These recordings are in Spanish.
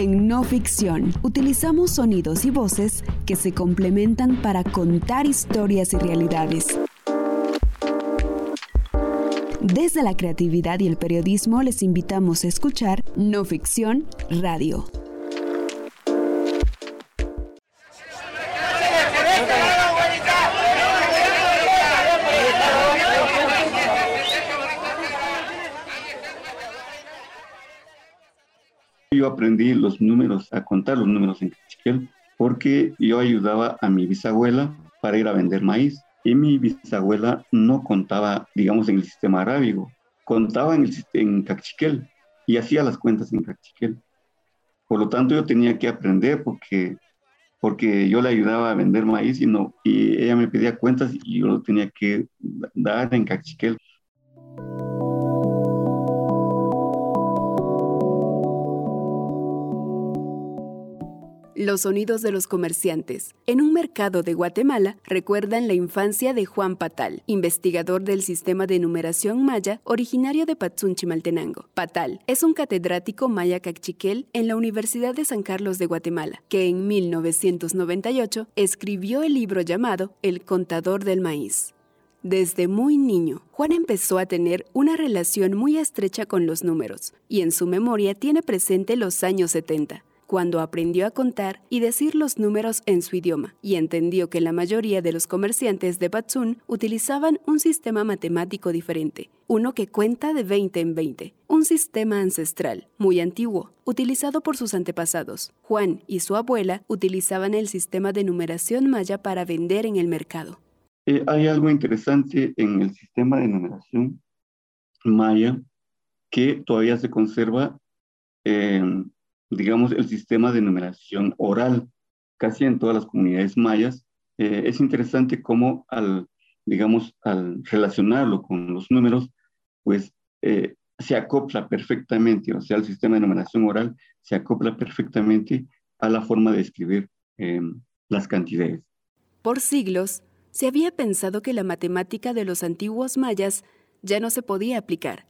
En no ficción, utilizamos sonidos y voces que se complementan para contar historias y realidades. Desde la creatividad y el periodismo les invitamos a escuchar No Ficción Radio. Yo aprendí los números, a contar los números en cachiquel, porque yo ayudaba a mi bisabuela para ir a vender maíz y mi bisabuela no contaba, digamos, en el sistema arábigo, contaba en, el, en cachiquel y hacía las cuentas en cachiquel. Por lo tanto, yo tenía que aprender porque, porque yo le ayudaba a vender maíz y, no, y ella me pedía cuentas y yo lo tenía que dar en cachiquel. Los sonidos de los comerciantes. En un mercado de Guatemala recuerdan la infancia de Juan Patal, investigador del sistema de numeración maya originario de Patsunchimaltenango. Patal es un catedrático maya cachiquel en la Universidad de San Carlos de Guatemala, que en 1998 escribió el libro llamado El contador del maíz. Desde muy niño, Juan empezó a tener una relación muy estrecha con los números y en su memoria tiene presente los años 70, cuando aprendió a contar y decir los números en su idioma y entendió que la mayoría de los comerciantes de Batsun utilizaban un sistema matemático diferente, uno que cuenta de 20 en 20, un sistema ancestral, muy antiguo, utilizado por sus antepasados. Juan y su abuela utilizaban el sistema de numeración maya para vender en el mercado. Eh, hay algo interesante en el sistema de numeración maya que todavía se conserva en digamos, el sistema de numeración oral, casi en todas las comunidades mayas. Eh, es interesante cómo al, digamos, al relacionarlo con los números, pues eh, se acopla perfectamente, o sea, el sistema de numeración oral se acopla perfectamente a la forma de escribir em, las cantidades. Por siglos, se había pensado que la matemática de los antiguos mayas ya no se podía aplicar.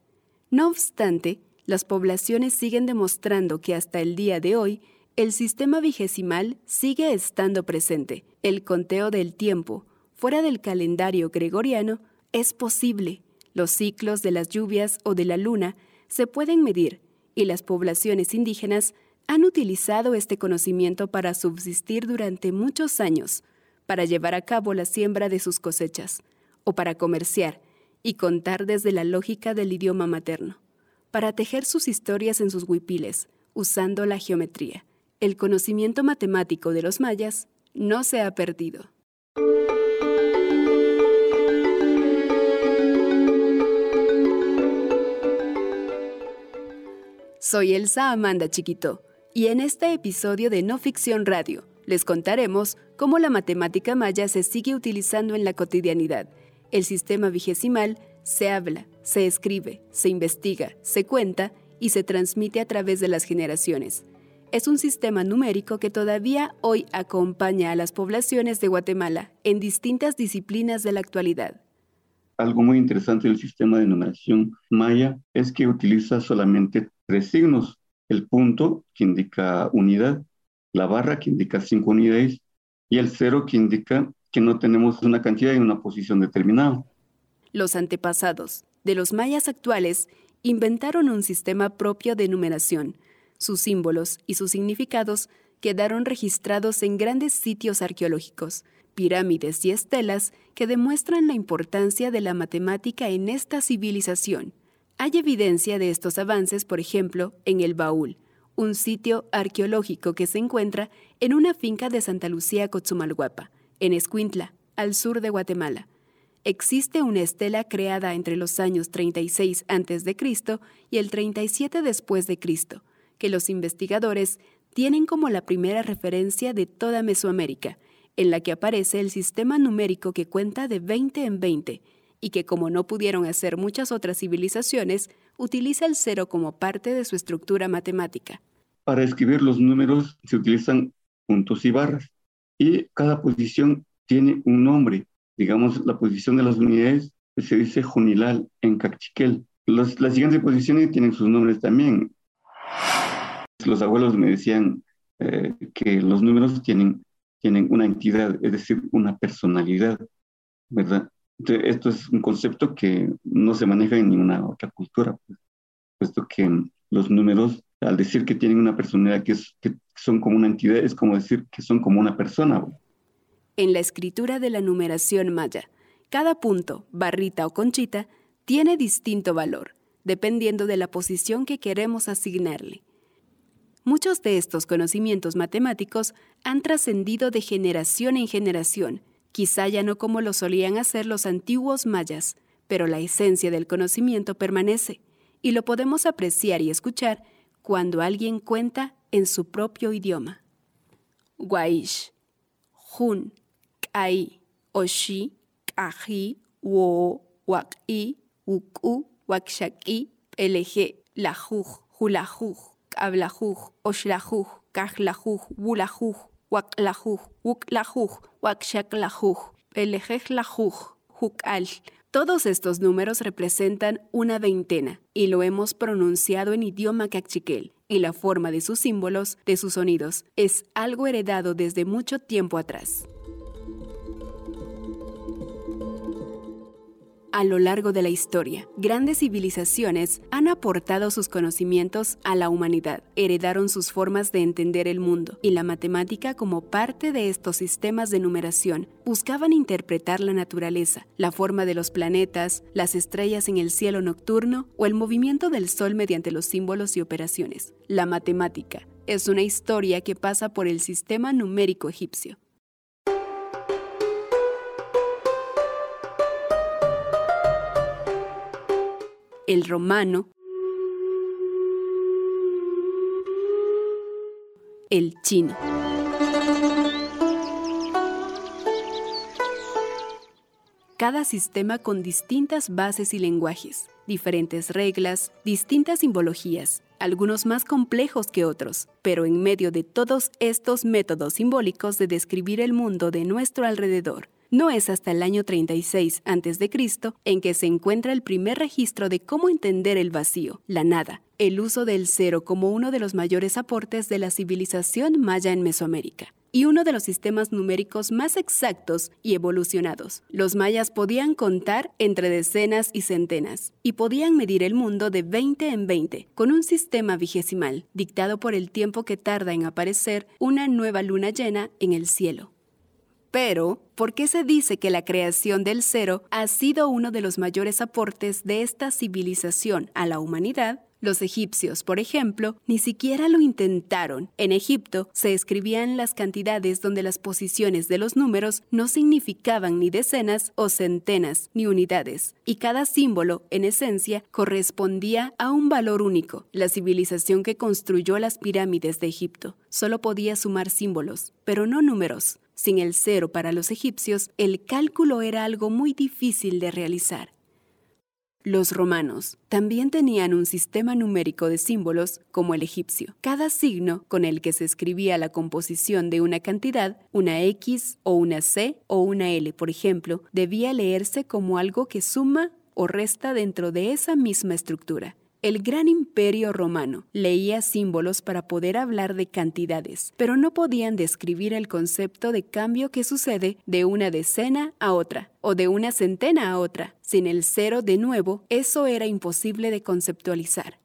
No obstante, las poblaciones siguen demostrando que hasta el día de hoy el sistema vigesimal sigue estando presente. El conteo del tiempo, fuera del calendario gregoriano, es posible. Los ciclos de las lluvias o de la luna se pueden medir y las poblaciones indígenas han utilizado este conocimiento para subsistir durante muchos años, para llevar a cabo la siembra de sus cosechas, o para comerciar y contar desde la lógica del idioma materno para tejer sus historias en sus huipiles, usando la geometría. El conocimiento matemático de los mayas no se ha perdido. Soy Elsa Amanda Chiquito y en este episodio de No Ficción Radio les contaremos cómo la matemática maya se sigue utilizando en la cotidianidad. El sistema vigesimal se habla, se escribe, se investiga, se cuenta y se transmite a través de las generaciones. Es un sistema numérico que todavía hoy acompaña a las poblaciones de Guatemala en distintas disciplinas de la actualidad. Algo muy interesante del sistema de numeración maya es que utiliza solamente tres signos. El punto, que indica unidad, la barra, que indica cinco unidades, y el cero, que indica que no tenemos una cantidad en una posición determinada. Los antepasados de los mayas actuales inventaron un sistema propio de numeración. Sus símbolos y sus significados quedaron registrados en grandes sitios arqueológicos, pirámides y estelas que demuestran la importancia de la matemática en esta civilización. Hay evidencia de estos avances, por ejemplo, en el Baúl, un sitio arqueológico que se encuentra en una finca de Santa Lucía Cotzumalguapa, en Escuintla, al sur de Guatemala existe una estela creada entre los años 36 a.C. y el 37 después de Cristo, que los investigadores tienen como la primera referencia de toda Mesoamérica, en la que aparece el sistema numérico que cuenta de 20 en 20 y que como no pudieron hacer muchas otras civilizaciones, utiliza el cero como parte de su estructura matemática. Para escribir los números se utilizan puntos y barras y cada posición tiene un nombre digamos, la posición de las unidades se dice Junilal en Cachiquel. las siguientes posiciones tienen sus nombres también. los abuelos me decían eh, que los números tienen, tienen una entidad, es decir, una personalidad, ¿verdad? esto es un concepto que no se maneja en ninguna otra cultura, pues, puesto que los números, al decir que tienen una personalidad, que, es, que son como una entidad, es como decir que son como una persona. En la escritura de la numeración maya, cada punto, barrita o conchita, tiene distinto valor, dependiendo de la posición que queremos asignarle. Muchos de estos conocimientos matemáticos han trascendido de generación en generación, quizá ya no como lo solían hacer los antiguos mayas, pero la esencia del conocimiento permanece, y lo podemos apreciar y escuchar cuando alguien cuenta en su propio idioma. Guaish, Jun, Kai, Oshi, Kaji, Wo, Waki, Uku, Wakshaki, LG, Lajuj, Julajuj, Kablajuj, Oshlajuj, Kajlajuj, Wulajuj, Waklajuj, Wuklajuj, Wakshaklajuj, Pelejejlajuj, Hukal. Todos estos números representan una veintena y lo hemos pronunciado en idioma cachiquel y la forma de sus símbolos, de sus sonidos, es algo heredado desde mucho tiempo atrás. A lo largo de la historia, grandes civilizaciones han aportado sus conocimientos a la humanidad, heredaron sus formas de entender el mundo y la matemática como parte de estos sistemas de numeración buscaban interpretar la naturaleza, la forma de los planetas, las estrellas en el cielo nocturno o el movimiento del sol mediante los símbolos y operaciones. La matemática es una historia que pasa por el sistema numérico egipcio. El romano, el chino. Cada sistema con distintas bases y lenguajes, diferentes reglas, distintas simbologías, algunos más complejos que otros, pero en medio de todos estos métodos simbólicos de describir el mundo de nuestro alrededor, no es hasta el año 36 a.C. en que se encuentra el primer registro de cómo entender el vacío, la nada, el uso del cero como uno de los mayores aportes de la civilización maya en Mesoamérica y uno de los sistemas numéricos más exactos y evolucionados. Los mayas podían contar entre decenas y centenas, y podían medir el mundo de 20 en 20, con un sistema vigesimal, dictado por el tiempo que tarda en aparecer una nueva luna llena en el cielo. Pero, ¿por qué se dice que la creación del cero ha sido uno de los mayores aportes de esta civilización a la humanidad? Los egipcios, por ejemplo, ni siquiera lo intentaron. En Egipto se escribían las cantidades donde las posiciones de los números no significaban ni decenas o centenas ni unidades, y cada símbolo, en esencia, correspondía a un valor único. La civilización que construyó las pirámides de Egipto solo podía sumar símbolos, pero no números. Sin el cero para los egipcios, el cálculo era algo muy difícil de realizar. Los romanos también tenían un sistema numérico de símbolos como el egipcio. Cada signo con el que se escribía la composición de una cantidad, una X o una C o una L, por ejemplo, debía leerse como algo que suma o resta dentro de esa misma estructura. El gran imperio romano leía símbolos para poder hablar de cantidades, pero no podían describir el concepto de cambio que sucede de una decena a otra o de una centena a otra. Sin el cero de nuevo, eso era imposible de conceptualizar.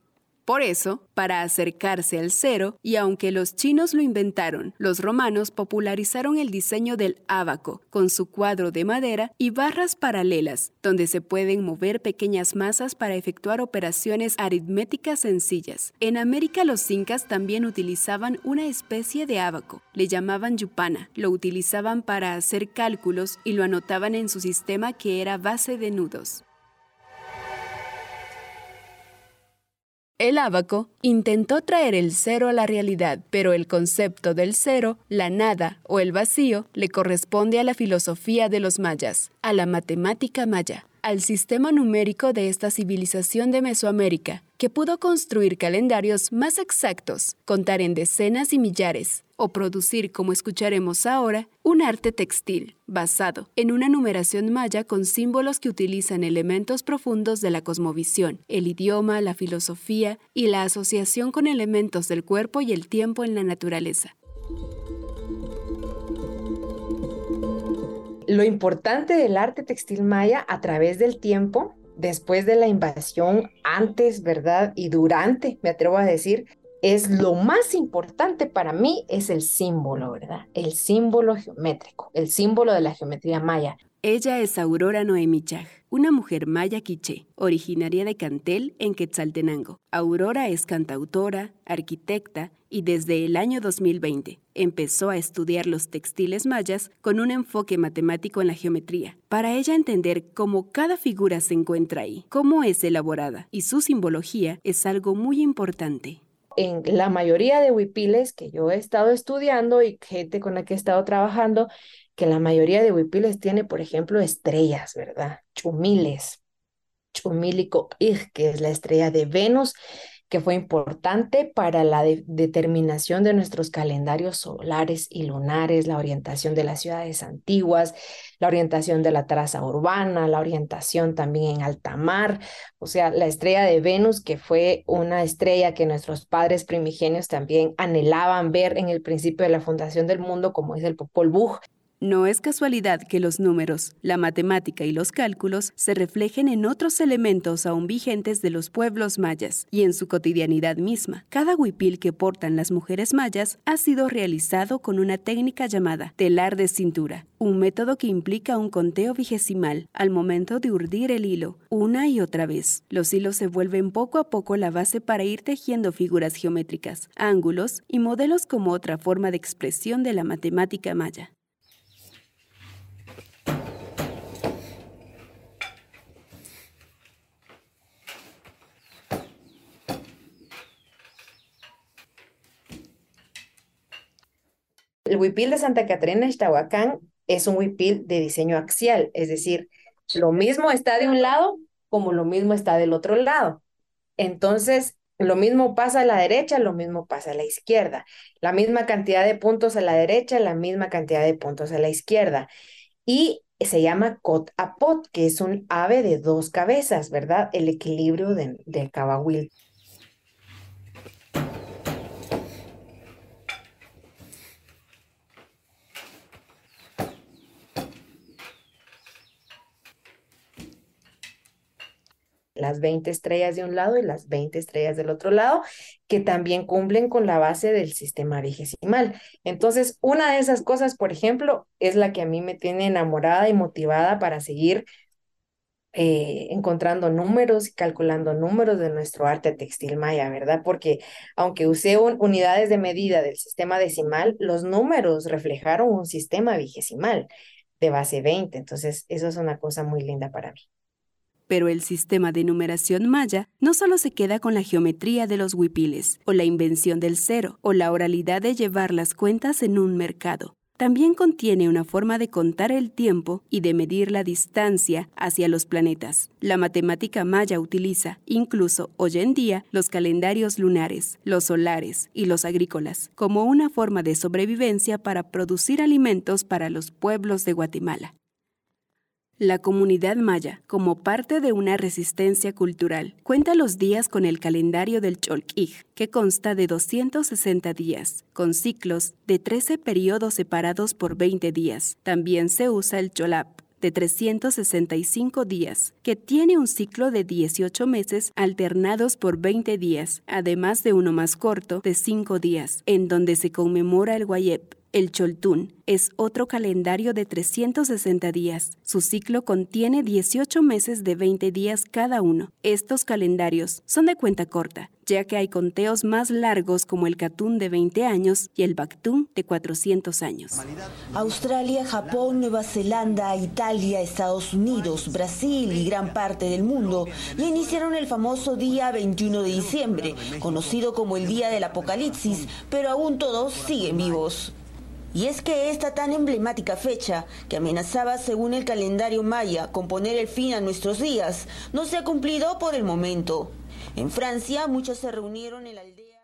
Por eso, para acercarse al cero, y aunque los chinos lo inventaron, los romanos popularizaron el diseño del ábaco, con su cuadro de madera y barras paralelas, donde se pueden mover pequeñas masas para efectuar operaciones aritméticas sencillas. En América los incas también utilizaban una especie de ábaco, le llamaban yupana, lo utilizaban para hacer cálculos y lo anotaban en su sistema que era base de nudos. El ábaco intentó traer el cero a la realidad, pero el concepto del cero, la nada o el vacío le corresponde a la filosofía de los mayas, a la matemática maya, al sistema numérico de esta civilización de Mesoamérica, que pudo construir calendarios más exactos, contar en decenas y millares, o producir, como escucharemos ahora, un arte textil basado en una numeración maya con símbolos que utilizan elementos profundos de la cosmovisión, el idioma, la filosofía y la asociación con elementos del cuerpo y el tiempo en la naturaleza. Lo importante del arte textil maya a través del tiempo, después de la invasión, antes, ¿verdad? Y durante, me atrevo a decir, es lo más importante para mí es el símbolo, ¿verdad? El símbolo geométrico, el símbolo de la geometría maya. Ella es Aurora Noemi Chag, una mujer maya quiché, originaria de Cantel, en Quetzaltenango. Aurora es cantautora, arquitecta y desde el año 2020 empezó a estudiar los textiles mayas con un enfoque matemático en la geometría, para ella entender cómo cada figura se encuentra ahí, cómo es elaborada y su simbología es algo muy importante en la mayoría de huipiles que yo he estado estudiando y gente con la que he estado trabajando, que la mayoría de huipiles tiene, por ejemplo, estrellas, ¿verdad? Chumiles, chumílico que es la estrella de Venus, que fue importante para la determinación de nuestros calendarios solares y lunares, la orientación de las ciudades antiguas, la orientación de la traza urbana, la orientación también en alta mar, o sea, la estrella de Venus, que fue una estrella que nuestros padres primigenios también anhelaban ver en el principio de la fundación del mundo, como es el Popol Vuh. No es casualidad que los números, la matemática y los cálculos se reflejen en otros elementos aún vigentes de los pueblos mayas y en su cotidianidad misma. Cada huipil que portan las mujeres mayas ha sido realizado con una técnica llamada telar de cintura, un método que implica un conteo vigesimal al momento de urdir el hilo, una y otra vez. Los hilos se vuelven poco a poco la base para ir tejiendo figuras geométricas, ángulos y modelos como otra forma de expresión de la matemática maya. El huipil de Santa Catarina Ixtahuacán es un huipil de diseño axial, es decir, lo mismo está de un lado como lo mismo está del otro lado. Entonces, lo mismo pasa a la derecha, lo mismo pasa a la izquierda. La misma cantidad de puntos a la derecha, la misma cantidad de puntos a la izquierda. Y se llama cot a pot, que es un ave de dos cabezas, ¿verdad? El equilibrio del cabahuil. Las 20 estrellas de un lado y las 20 estrellas del otro lado, que también cumplen con la base del sistema vigesimal. Entonces, una de esas cosas, por ejemplo, es la que a mí me tiene enamorada y motivada para seguir eh, encontrando números y calculando números de nuestro arte textil maya, ¿verdad? Porque aunque usé unidades de medida del sistema decimal, los números reflejaron un sistema vigesimal de base 20. Entonces, eso es una cosa muy linda para mí. Pero el sistema de numeración maya no solo se queda con la geometría de los huipiles, o la invención del cero, o la oralidad de llevar las cuentas en un mercado. También contiene una forma de contar el tiempo y de medir la distancia hacia los planetas. La matemática maya utiliza, incluso hoy en día, los calendarios lunares, los solares y los agrícolas como una forma de sobrevivencia para producir alimentos para los pueblos de Guatemala. La comunidad maya, como parte de una resistencia cultural, cuenta los días con el calendario del Cholquij, que consta de 260 días, con ciclos de 13 periodos separados por 20 días. También se usa el Cholap, de 365 días, que tiene un ciclo de 18 meses alternados por 20 días, además de uno más corto de 5 días, en donde se conmemora el Guayep, el Choltún es otro calendario de 360 días. Su ciclo contiene 18 meses de 20 días cada uno. Estos calendarios son de cuenta corta, ya que hay conteos más largos como el Katún de 20 años y el Bactún de 400 años. Australia, Japón, Nueva Zelanda, Italia, Estados Unidos, Brasil y gran parte del mundo ya iniciaron el famoso día 21 de diciembre, conocido como el Día del Apocalipsis, pero aún todos siguen vivos. Y es que esta tan emblemática fecha, que amenazaba según el calendario maya con poner el fin a nuestros días, no se ha cumplido por el momento. En Francia, muchos se reunieron en la aldea.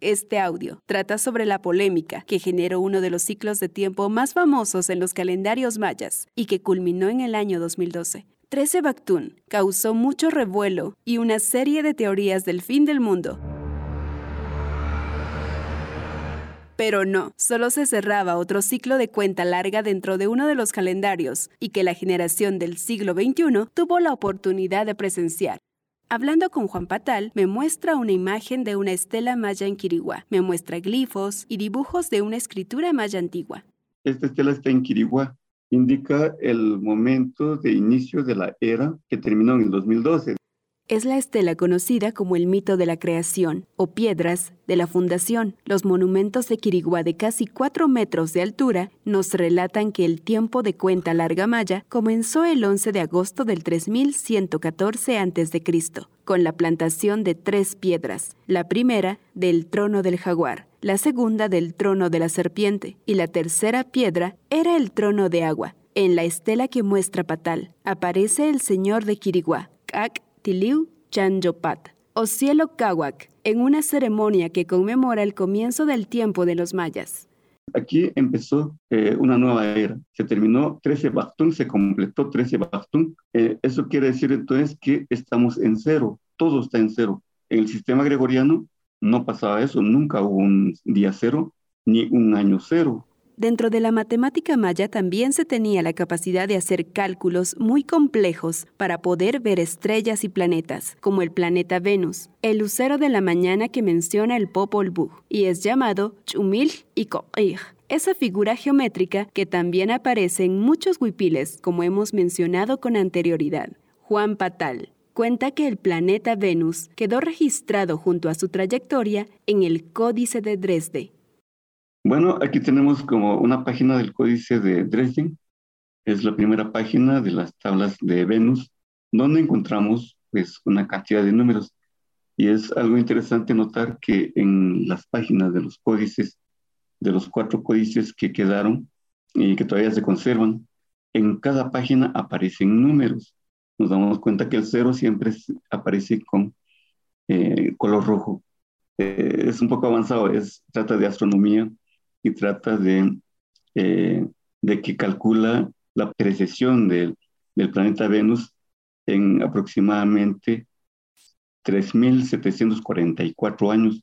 Este audio trata sobre la polémica que generó uno de los ciclos de tiempo más famosos en los calendarios mayas y que culminó en el año 2012. 13 Bactún causó mucho revuelo y una serie de teorías del fin del mundo. Pero no, solo se cerraba otro ciclo de cuenta larga dentro de uno de los calendarios y que la generación del siglo XXI tuvo la oportunidad de presenciar. Hablando con Juan Patal, me muestra una imagen de una estela maya en Quiriguá, me muestra glifos y dibujos de una escritura maya antigua. Esta estela está en Quiriguá, indica el momento de inicio de la era que terminó en el 2012 es la estela conocida como el mito de la creación o piedras de la fundación. Los monumentos de Quiriguá de casi 4 metros de altura nos relatan que el tiempo de cuenta larga maya comenzó el 11 de agosto del 3114 a.C., con la plantación de tres piedras, la primera del trono del jaguar, la segunda del trono de la serpiente y la tercera piedra era el trono de agua. En la estela que muestra Patal aparece el señor de Quiriguá, Kak Tiliu Chanjopat, o cielo Kawak, en una ceremonia que conmemora el comienzo del tiempo de los mayas. Aquí empezó eh, una nueva era. Se terminó 13 Bastún, se completó 13 Bastún. Eh, eso quiere decir entonces que estamos en cero, todo está en cero. En el sistema gregoriano no pasaba eso, nunca hubo un día cero ni un año cero. Dentro de la matemática maya también se tenía la capacidad de hacer cálculos muy complejos para poder ver estrellas y planetas, como el planeta Venus, el lucero de la mañana que menciona el Popol Vuh, y es llamado Chumil y Ko'ir, esa figura geométrica que también aparece en muchos huipiles, como hemos mencionado con anterioridad. Juan Patal, cuenta que el planeta Venus quedó registrado junto a su trayectoria en el Códice de Dresde, bueno, aquí tenemos como una página del códice de Dresden. Es la primera página de las tablas de Venus, donde encontramos pues una cantidad de números. Y es algo interesante notar que en las páginas de los códices, de los cuatro códices que quedaron y que todavía se conservan, en cada página aparecen números. Nos damos cuenta que el cero siempre aparece con eh, color rojo. Eh, es un poco avanzado, es, trata de astronomía y trata de, eh, de que calcula la precesión del, del planeta Venus en aproximadamente 3.744 años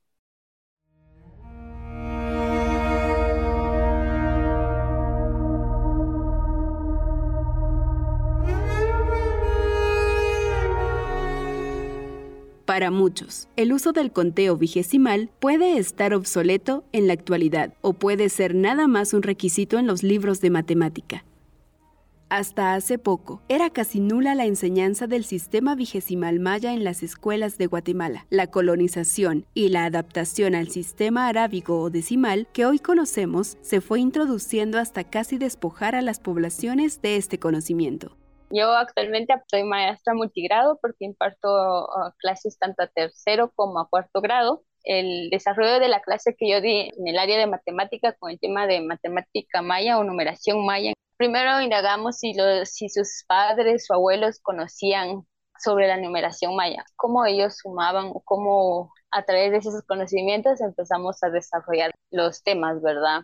Para muchos, el uso del conteo vigesimal puede estar obsoleto en la actualidad o puede ser nada más un requisito en los libros de matemática. Hasta hace poco, era casi nula la enseñanza del sistema vigesimal maya en las escuelas de Guatemala. La colonización y la adaptación al sistema arábigo o decimal que hoy conocemos se fue introduciendo hasta casi despojar a las poblaciones de este conocimiento. Yo actualmente soy maestra multigrado porque imparto uh, clases tanto a tercero como a cuarto grado. El desarrollo de la clase que yo di en el área de matemática con el tema de matemática maya o numeración maya. Primero indagamos si, los, si sus padres o abuelos conocían sobre la numeración maya, cómo ellos sumaban o cómo a través de esos conocimientos empezamos a desarrollar los temas, ¿verdad?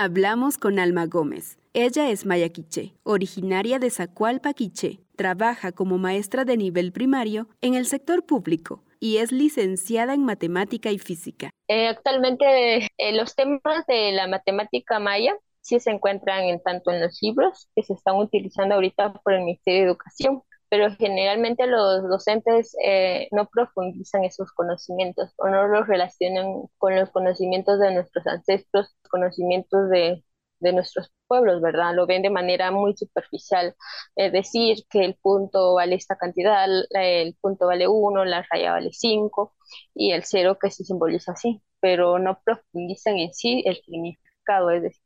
Hablamos con Alma Gómez. Ella es maya quiche, originaria de Zacualpa, Quiché. Trabaja como maestra de nivel primario en el sector público y es licenciada en matemática y física. Eh, actualmente eh, los temas de la matemática maya sí se encuentran en tanto en los libros que se están utilizando ahorita por el Ministerio de Educación, pero generalmente los docentes eh, no profundizan esos conocimientos o no los relacionan con los conocimientos de nuestros ancestros, conocimientos de, de nuestros pueblos, ¿verdad? Lo ven de manera muy superficial. Es decir, que el punto vale esta cantidad, el punto vale 1, la raya vale 5 y el cero que se simboliza así, pero no profundizan en sí el significado, es decir,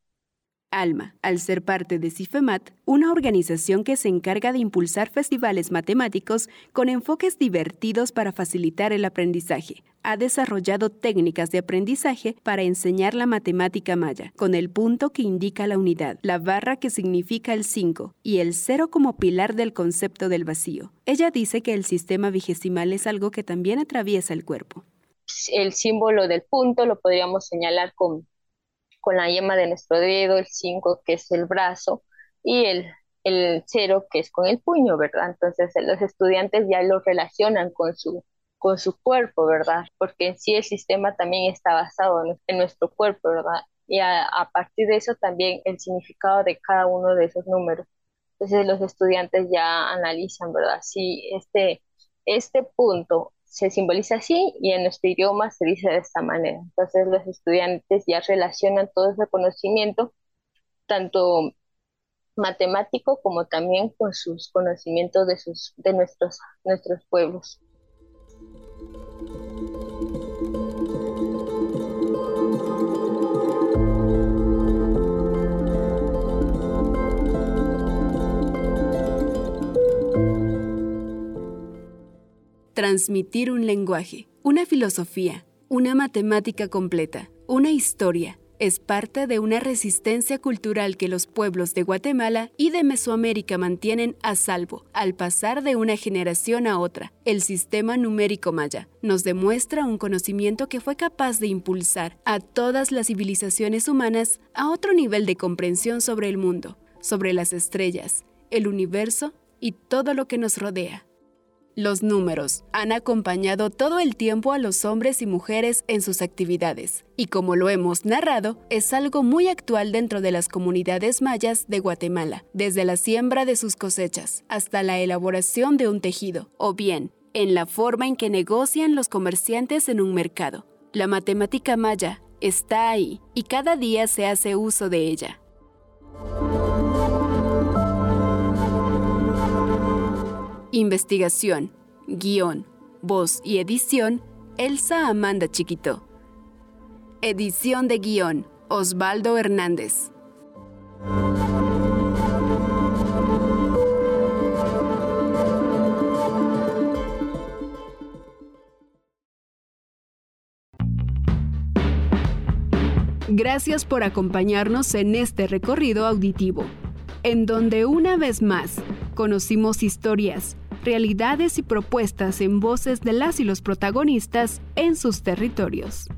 ALMA, al ser parte de CIFEMAT, una organización que se encarga de impulsar festivales matemáticos con enfoques divertidos para facilitar el aprendizaje. Ha desarrollado técnicas de aprendizaje para enseñar la matemática maya, con el punto que indica la unidad, la barra que significa el 5 y el cero como pilar del concepto del vacío. Ella dice que el sistema vigesimal es algo que también atraviesa el cuerpo. El símbolo del punto lo podríamos señalar con con la yema de nuestro dedo, el 5 que es el brazo y el, el 0 que es con el puño, ¿verdad? Entonces los estudiantes ya lo relacionan con su, con su cuerpo, ¿verdad? Porque en sí el sistema también está basado en, nuestro cuerpo, ¿verdad? Y a, a, partir de eso también el significado de cada uno de esos números. Entonces los estudiantes ya analizan, ¿verdad? Si este, este punto se simboliza así y en nuestro idioma se dice de esta manera. Entonces los estudiantes ya relacionan todo ese conocimiento, tanto matemático como también con sus conocimientos de, sus, de nuestros, nuestros pueblos. Transmitir un lenguaje, una filosofía, una matemática completa, una historia, es parte de una resistencia cultural que los pueblos de Guatemala y de Mesoamérica mantienen a salvo al pasar de una generación a otra. El sistema numérico maya nos demuestra un conocimiento que fue capaz de impulsar a todas las civilizaciones humanas a otro nivel de comprensión sobre el mundo, sobre las estrellas, el universo y todo lo que nos rodea. Los números han acompañado todo el tiempo a los hombres y mujeres en sus actividades, y como lo hemos narrado, es algo muy actual dentro de las comunidades mayas de Guatemala, desde la siembra de sus cosechas hasta la elaboración de un tejido, o bien en la forma en que negocian los comerciantes en un mercado. La matemática maya está ahí y cada día se hace uso de ella. Investigación, guion, voz y edición, Elsa Amanda Chiquito. Edición de guion, Osvaldo Hernández. Gracias por acompañarnos en este recorrido auditivo, en donde una vez más conocimos historias, realidades y propuestas en voces de las y los protagonistas en sus territorios.